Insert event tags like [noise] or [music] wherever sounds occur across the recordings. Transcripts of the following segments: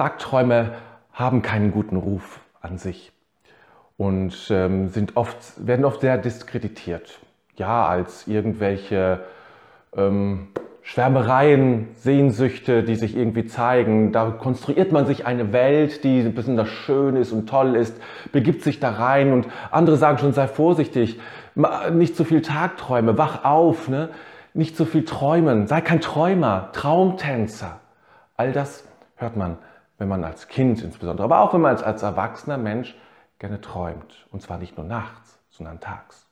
Tagträume haben keinen guten Ruf an sich und ähm, sind oft, werden oft sehr diskreditiert. Ja, als irgendwelche ähm, Schwärmereien, Sehnsüchte, die sich irgendwie zeigen. Da konstruiert man sich eine Welt, die besonders schön ist und toll ist, begibt sich da rein und andere sagen schon, sei vorsichtig, nicht zu viel Tagträume, wach auf, ne? nicht zu viel träumen, sei kein Träumer, Traumtänzer. All das hört man, wenn man als Kind insbesondere, aber auch wenn man als, als erwachsener Mensch gerne träumt. Und zwar nicht nur nachts, sondern tags.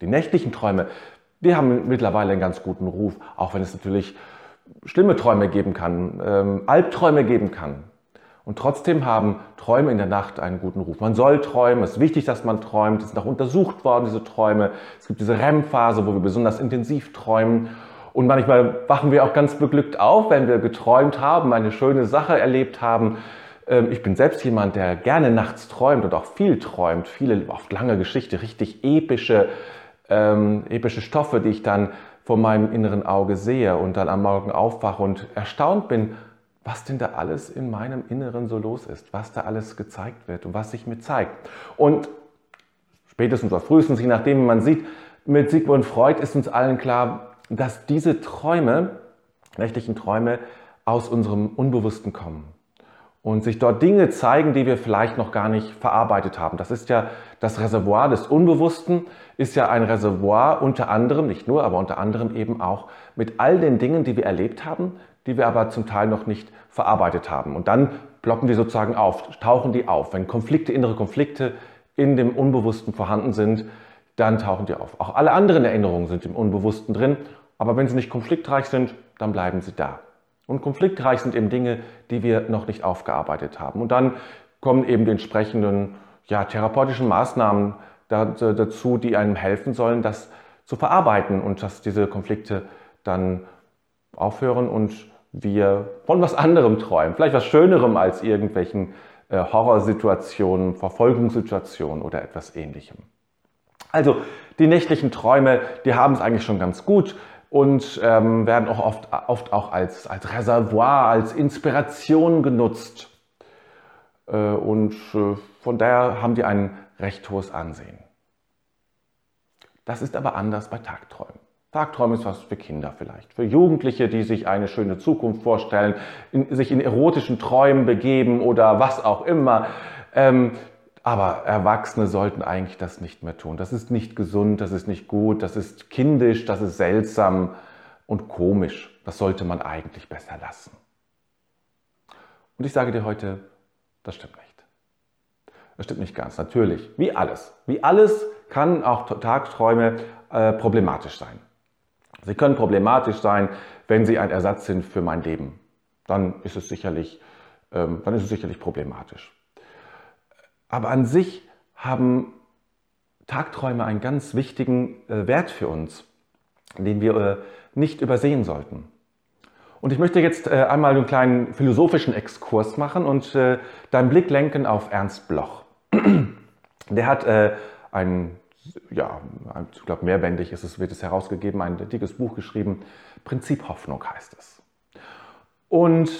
Die nächtlichen Träume die haben mittlerweile einen ganz guten Ruf, auch wenn es natürlich schlimme Träume geben kann, ähm, Albträume geben kann. Und trotzdem haben Träume in der Nacht einen guten Ruf. Man soll träumen, es ist wichtig, dass man träumt. Es sind auch untersucht worden, diese Träume. Es gibt diese REM-Phase, wo wir besonders intensiv träumen. Und manchmal wachen wir auch ganz beglückt auf, wenn wir geträumt haben, eine schöne Sache erlebt haben. Ähm, ich bin selbst jemand, der gerne nachts träumt und auch viel träumt. Viele, oft lange Geschichte, richtig epische ähm, epische Stoffe, die ich dann vor meinem inneren Auge sehe und dann am Morgen aufwache und erstaunt bin, was denn da alles in meinem Inneren so los ist, was da alles gezeigt wird und was sich mir zeigt. Und spätestens oder frühestens, je nachdem, wie man sieht, mit Sigmund Freud ist uns allen klar, dass diese Träume, nächtlichen Träume, aus unserem Unbewussten kommen und sich dort Dinge zeigen, die wir vielleicht noch gar nicht verarbeitet haben. Das ist ja das Reservoir des Unbewussten, ist ja ein Reservoir unter anderem, nicht nur, aber unter anderem eben auch mit all den Dingen, die wir erlebt haben, die wir aber zum Teil noch nicht verarbeitet haben. Und dann ploppen die sozusagen auf, tauchen die auf. Wenn Konflikte, innere Konflikte in dem Unbewussten vorhanden sind, dann tauchen die auf. Auch alle anderen Erinnerungen sind im Unbewussten drin, aber wenn sie nicht konfliktreich sind, dann bleiben sie da. Und konfliktreich sind eben Dinge, die wir noch nicht aufgearbeitet haben. Und dann kommen eben die entsprechenden ja, therapeutischen Maßnahmen dazu, die einem helfen sollen, das zu verarbeiten und dass diese Konflikte dann aufhören und wir von was anderem träumen, vielleicht was Schönerem als irgendwelchen äh, Horrorsituationen, Verfolgungssituationen oder etwas Ähnlichem. Also die nächtlichen Träume, die haben es eigentlich schon ganz gut und ähm, werden auch oft, oft auch als, als Reservoir, als Inspiration genutzt. Äh, und äh, von daher haben die ein recht hohes Ansehen. Das ist aber anders bei Tagträumen. Tagträume ist was für Kinder vielleicht, für Jugendliche, die sich eine schöne Zukunft vorstellen, in, sich in erotischen Träumen begeben oder was auch immer. Ähm, aber Erwachsene sollten eigentlich das nicht mehr tun. Das ist nicht gesund, das ist nicht gut, das ist kindisch, das ist seltsam und komisch. Das sollte man eigentlich besser lassen. Und ich sage dir heute, das stimmt nicht. Das stimmt nicht ganz, natürlich. Wie alles. Wie alles kann auch Tagträume äh, problematisch sein. Sie können problematisch sein, wenn sie ein Ersatz sind für mein Leben. Dann ist es sicherlich, ähm, dann ist es sicherlich problematisch. Aber an sich haben Tagträume einen ganz wichtigen äh, Wert für uns, den wir äh, nicht übersehen sollten. Und ich möchte jetzt äh, einmal einen kleinen philosophischen Exkurs machen und deinen Blick lenken auf Ernst Bloch. [clears throat] Der hat ein, ja, ich glaube mehrbändig ist es, wird es herausgegeben, ein dickes Buch geschrieben, Prinzip Hoffnung heißt es. Und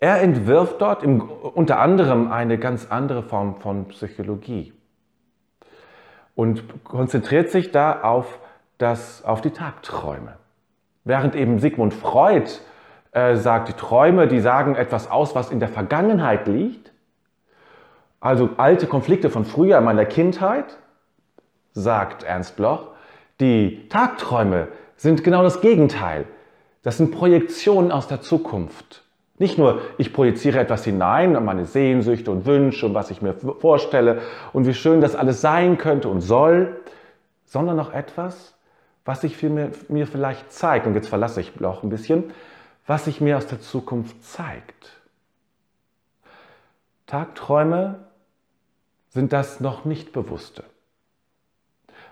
er entwirft dort im, unter anderem eine ganz andere Form von Psychologie und konzentriert sich da auf, das, auf die Tagträume. Während eben Sigmund Freud äh, sagt, die Träume, die sagen etwas aus, was in der Vergangenheit liegt, also alte Konflikte von früher, meiner Kindheit, sagt Ernst Bloch, die Tagträume sind genau das Gegenteil. Das sind Projektionen aus der Zukunft. Nicht nur, ich projiziere etwas hinein und meine Sehnsüchte und Wünsche und was ich mir vorstelle und wie schön das alles sein könnte und soll, sondern noch etwas, was sich mir, mir vielleicht zeigt. Und jetzt verlasse ich auch ein bisschen, was sich mir aus der Zukunft zeigt. Tagträume sind das noch nicht Bewusste.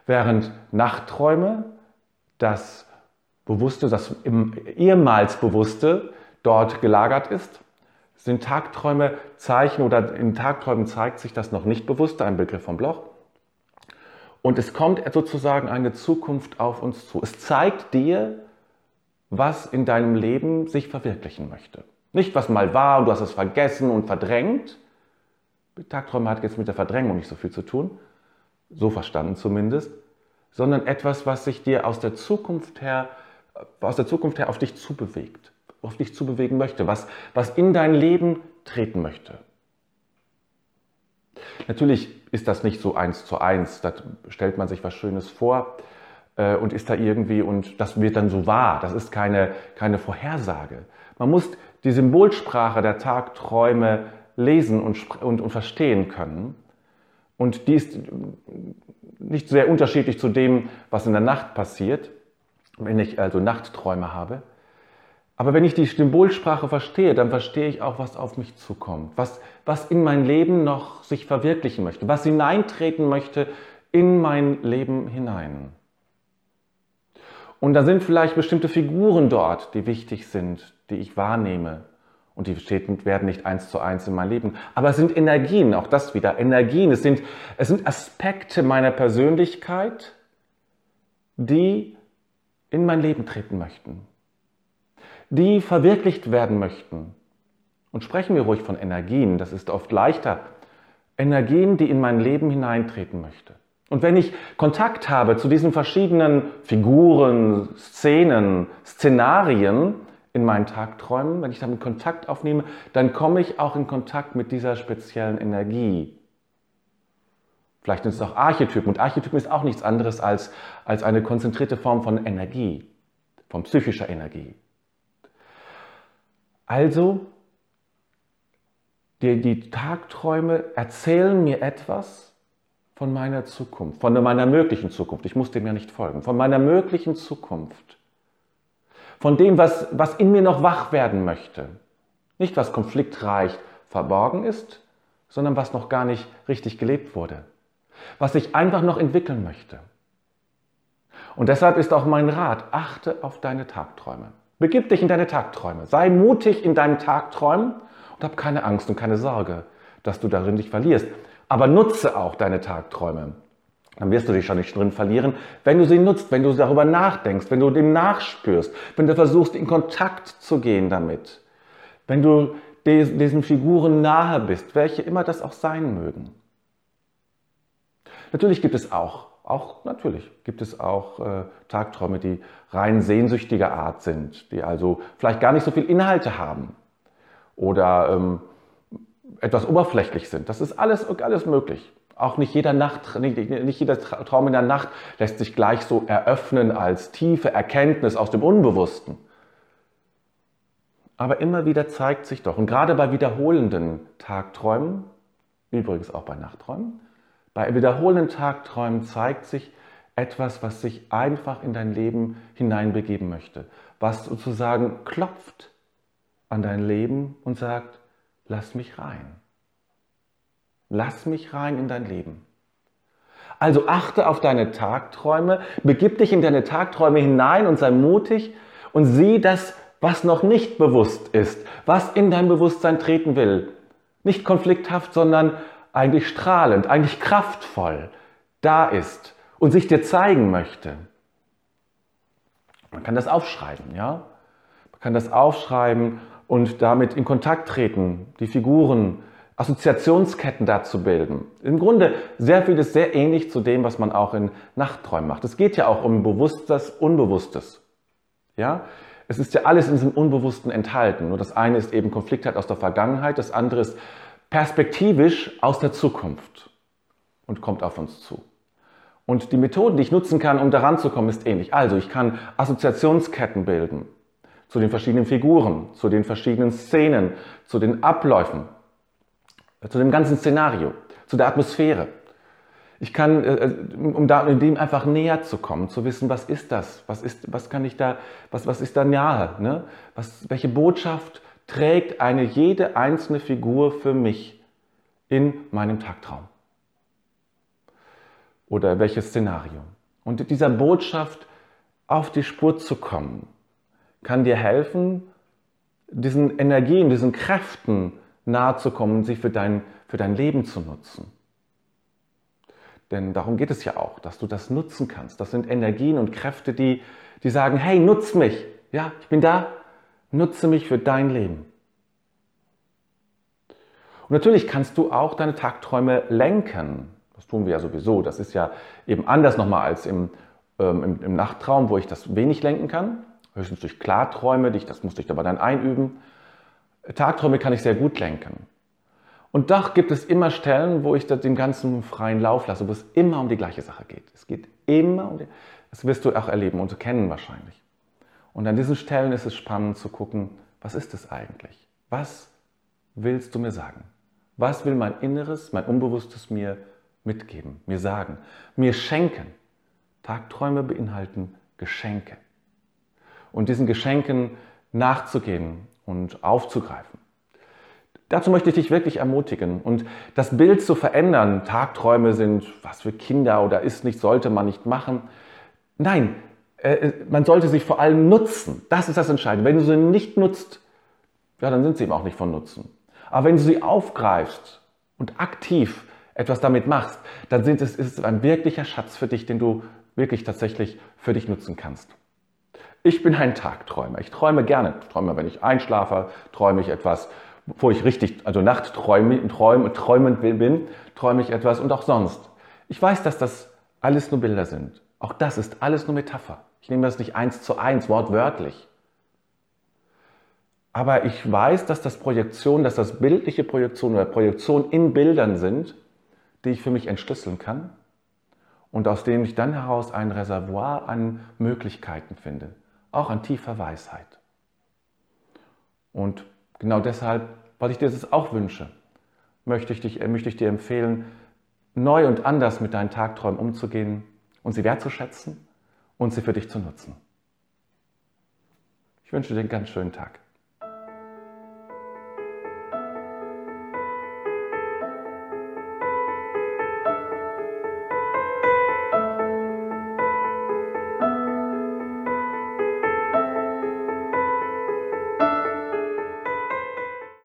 Während Nachtträume das Bewusste, das ehemals Bewusste dort gelagert ist. Sind Tagträume Zeichen oder in Tagträumen zeigt sich das noch nicht bewusst, ein Begriff von Bloch. Und es kommt sozusagen eine Zukunft auf uns zu. Es zeigt dir, was in deinem Leben sich verwirklichen möchte. Nicht, was mal war und du hast es vergessen und verdrängt. Tagträume hat jetzt mit der Verdrängung nicht so viel zu tun, so verstanden zumindest, sondern etwas, was sich dir aus der Zukunft her, aus der Zukunft her auf dich zubewegt, auf dich zubewegen möchte, was, was in dein Leben treten möchte. Natürlich ist das nicht so eins zu eins, da stellt man sich was Schönes vor äh, und ist da irgendwie und das wird dann so wahr. Das ist keine, keine Vorhersage. Man muss die Symbolsprache der Tagträume lesen und, und, und verstehen können. Und die ist nicht sehr unterschiedlich zu dem, was in der Nacht passiert, wenn ich also Nachtträume habe. Aber wenn ich die Symbolsprache verstehe, dann verstehe ich auch, was auf mich zukommt, was, was in mein Leben noch sich verwirklichen möchte, was hineintreten möchte in mein Leben hinein. Und da sind vielleicht bestimmte Figuren dort, die wichtig sind, die ich wahrnehme. Und die werden nicht eins zu eins in mein Leben. Aber es sind Energien, auch das wieder, Energien. Es sind, es sind Aspekte meiner Persönlichkeit, die in mein Leben treten möchten. Die verwirklicht werden möchten. Und sprechen wir ruhig von Energien, das ist oft leichter. Energien, die in mein Leben hineintreten möchte. Und wenn ich Kontakt habe zu diesen verschiedenen Figuren, Szenen, Szenarien in meinen Tagträumen, wenn ich damit Kontakt aufnehme, dann komme ich auch in Kontakt mit dieser speziellen Energie. Vielleicht sind es auch Archetypen. Und Archetypen ist auch nichts anderes als, als eine konzentrierte Form von Energie, von psychischer Energie. Also, die, die Tagträume erzählen mir etwas von meiner Zukunft, von meiner möglichen Zukunft. Ich muss dem ja nicht folgen. Von meiner möglichen Zukunft. Von dem, was, was in mir noch wach werden möchte. Nicht, was konfliktreich verborgen ist, sondern was noch gar nicht richtig gelebt wurde. Was sich einfach noch entwickeln möchte. Und deshalb ist auch mein Rat, achte auf deine Tagträume. Begib dich in deine Tagträume. Sei mutig in deinen Tagträumen und hab keine Angst und keine Sorge, dass du darin dich verlierst. Aber nutze auch deine Tagträume. Dann wirst du dich schon nicht drin verlieren, wenn du sie nutzt, wenn du darüber nachdenkst, wenn du dem nachspürst, wenn du versuchst, in Kontakt zu gehen damit, wenn du diesen Figuren nahe bist, welche immer das auch sein mögen. Natürlich gibt es auch, auch natürlich gibt es auch äh, Tagträume, die rein sehnsüchtiger Art sind, die also vielleicht gar nicht so viel Inhalte haben oder ähm, etwas oberflächlich sind. Das ist alles, alles möglich. Auch nicht jeder, Nacht, nicht, nicht jeder Traum in der Nacht lässt sich gleich so eröffnen als tiefe Erkenntnis aus dem Unbewussten. Aber immer wieder zeigt sich doch, und gerade bei wiederholenden Tagträumen, übrigens auch bei Nachtträumen, bei wiederholenden Tagträumen zeigt sich etwas, was sich einfach in dein Leben hineinbegeben möchte, was sozusagen klopft an dein Leben und sagt, lass mich rein. Lass mich rein in dein Leben. Also achte auf deine Tagträume, begib dich in deine Tagträume hinein und sei mutig und sieh das, was noch nicht bewusst ist, was in dein Bewusstsein treten will. Nicht konflikthaft, sondern eigentlich strahlend, eigentlich kraftvoll da ist und sich dir zeigen möchte. Man kann das aufschreiben, ja? Man kann das aufschreiben und damit in Kontakt treten, die Figuren, Assoziationsketten dazu bilden. Im Grunde sehr vieles sehr ähnlich zu dem, was man auch in Nachtträumen macht. Es geht ja auch um Bewusstes, Unbewusstes. Ja? Es ist ja alles in diesem Unbewussten enthalten. Nur das eine ist eben Konfliktheit aus der Vergangenheit, das andere ist perspektivisch aus der Zukunft und kommt auf uns zu. Und die Methoden, die ich nutzen kann, um daran zu kommen, ist ähnlich. Also ich kann Assoziationsketten bilden zu den verschiedenen Figuren, zu den verschiedenen Szenen, zu den Abläufen, zu dem ganzen Szenario, zu der Atmosphäre. Ich kann, äh, äh, um da in dem einfach näher zu kommen, zu wissen, was ist das? Was ist, was kann ich da, was, was ist da nahe? Ne? Was, welche Botschaft trägt eine jede einzelne Figur für mich in meinem Tagtraum? Oder welches Szenario? Und dieser Botschaft auf die Spur zu kommen, kann dir helfen, diesen Energien, diesen Kräften nahe zu kommen, sie für dein, für dein Leben zu nutzen. Denn darum geht es ja auch, dass du das nutzen kannst. Das sind Energien und Kräfte, die, die sagen, hey, nutz mich. Ja, ich bin da. Nutze mich für dein Leben. Und natürlich kannst du auch deine Tagträume lenken. Das tun wir ja sowieso. Das ist ja eben anders nochmal als im, ähm, im, im, Nachttraum, wo ich das wenig lenken kann. Höchstens durch Klarträume, das musste ich aber dann einüben. Tagträume kann ich sehr gut lenken. Und doch gibt es immer Stellen, wo ich den ganzen freien Lauf lasse, wo es immer um die gleiche Sache geht. Es geht immer um die, das wirst du auch erleben und kennen wahrscheinlich. Und an diesen Stellen ist es spannend zu gucken, was ist es eigentlich? Was willst du mir sagen? Was will mein Inneres, mein Unbewusstes mir mitgeben, mir sagen, mir schenken? Tagträume beinhalten Geschenke. Und diesen Geschenken nachzugehen und aufzugreifen. Dazu möchte ich dich wirklich ermutigen und das Bild zu verändern. Tagträume sind was für Kinder oder ist nicht, sollte man nicht machen. Nein, äh, man sollte sie vor allem nutzen. Das ist das Entscheidende. Wenn du sie nicht nutzt, ja, dann sind sie eben auch nicht von Nutzen. Aber wenn du sie aufgreifst und aktiv etwas damit machst, dann sind es, ist es ein wirklicher Schatz für dich, den du wirklich tatsächlich für dich nutzen kannst. Ich bin ein Tagträumer. Ich träume gerne. Ich träume, wenn ich einschlafe, träume ich etwas, wo ich richtig, also Nachtträume, träume, träumend bin, träume ich etwas und auch sonst. Ich weiß, dass das alles nur Bilder sind. Auch das ist alles nur Metapher. Ich nehme das nicht eins zu eins, wortwörtlich. Aber ich weiß, dass das Projektion, dass das bildliche Projektion oder Projektion in Bildern sind, die ich für mich entschlüsseln kann und aus denen ich dann heraus ein Reservoir an Möglichkeiten finde, auch an tiefer Weisheit. Und genau deshalb, weil ich dir das auch wünsche, möchte ich, dich, möchte ich dir empfehlen, neu und anders mit deinen Tagträumen umzugehen und sie wertzuschätzen und sie für dich zu nutzen. Ich wünsche dir einen ganz schönen Tag.